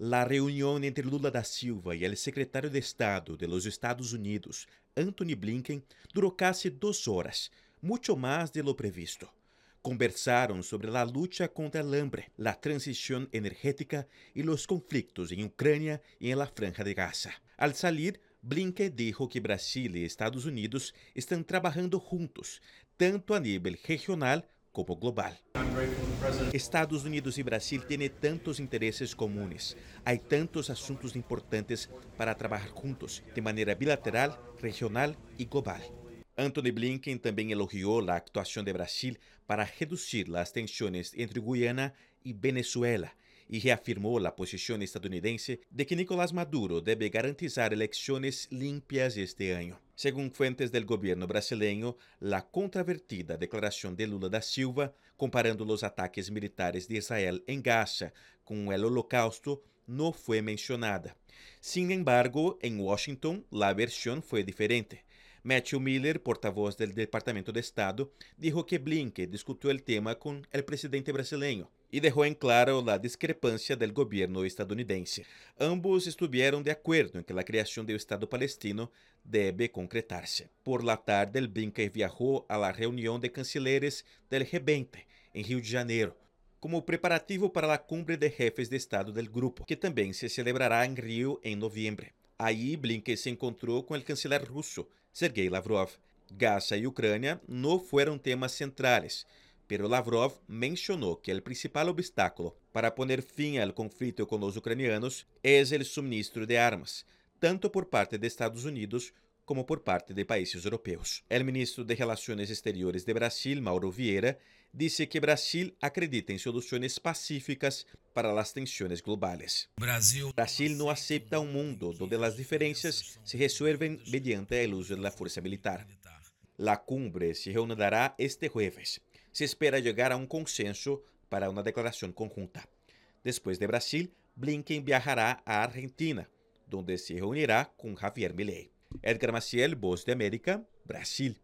La reunión entre Lula da Silva y el secretario de Estado de los Estados Unidos, Anthony Blinken, duró casi dos horas, mucho más de lo previsto. Conversaron sobre la lucha contra el hambre, la transición energética y los conflictos en Ucrania y en la Franja de Gaza. Al salir, Blinken dijo que Brasil y Estados Unidos están trabajando juntos, tanto a nivel regional como global. Estados Unidos e Brasil têm tantos interesses comuns. Há tantos assuntos importantes para trabalhar juntos, de maneira bilateral, regional e global. Anthony Blinken também elogiou a atuação de Brasil para reduzir as tensões entre Guiana e Venezuela e reafirmou a posição estadunidense de que Nicolás Maduro deve garantizar eleições limpias este ano. Segundo fuentes del governo brasileño, a contravertida declaração de Lula da Silva, comparando os ataques militares de Israel em Gaza com o Holocausto, não foi mencionada. Sin embargo, em Washington, a versão foi diferente. Matthew Miller, porta-voz do Departamento de Estado, dijo que Blinken discutiu o tema com o presidente brasileiro e deixou em claro a discrepância do governo estadunidense. Ambos estiveram de acordo em que a criação do Estado palestino deve concretar-se. Por la tarde, Blinken viajou la reunião de cancilleres del G20 em Rio de Janeiro, como preparativo para a cumbre de jefes de Estado del grupo, que também se celebrará em Rio em novembro. Aí, Blinken se encontrou com o chanceler russo, Sergei Lavrov. Gaza e Ucrânia não foram temas centrais, pero Lavrov mencionou que o principal obstáculo para poner fim ao conflito com os ucranianos é o suministro de armas, tanto por parte de Estados Unidos como por parte de países europeus. O ministro de Relações Exteriores de Brasil, Mauro Vieira, disse que Brasil acredita em soluções pacíficas para as tensões globais. Brasil, Brasil não aceita um mundo onde as diferenças se resolvem mediante o uso da força militar. A cumbre se reunirá este jueves. Se espera chegar a um consenso para uma declaração conjunta. Depois de Brasil, Blinken viajará à Argentina, onde se reunirá com Javier Milei. Edgar Maciel, Voz de América, Brasil.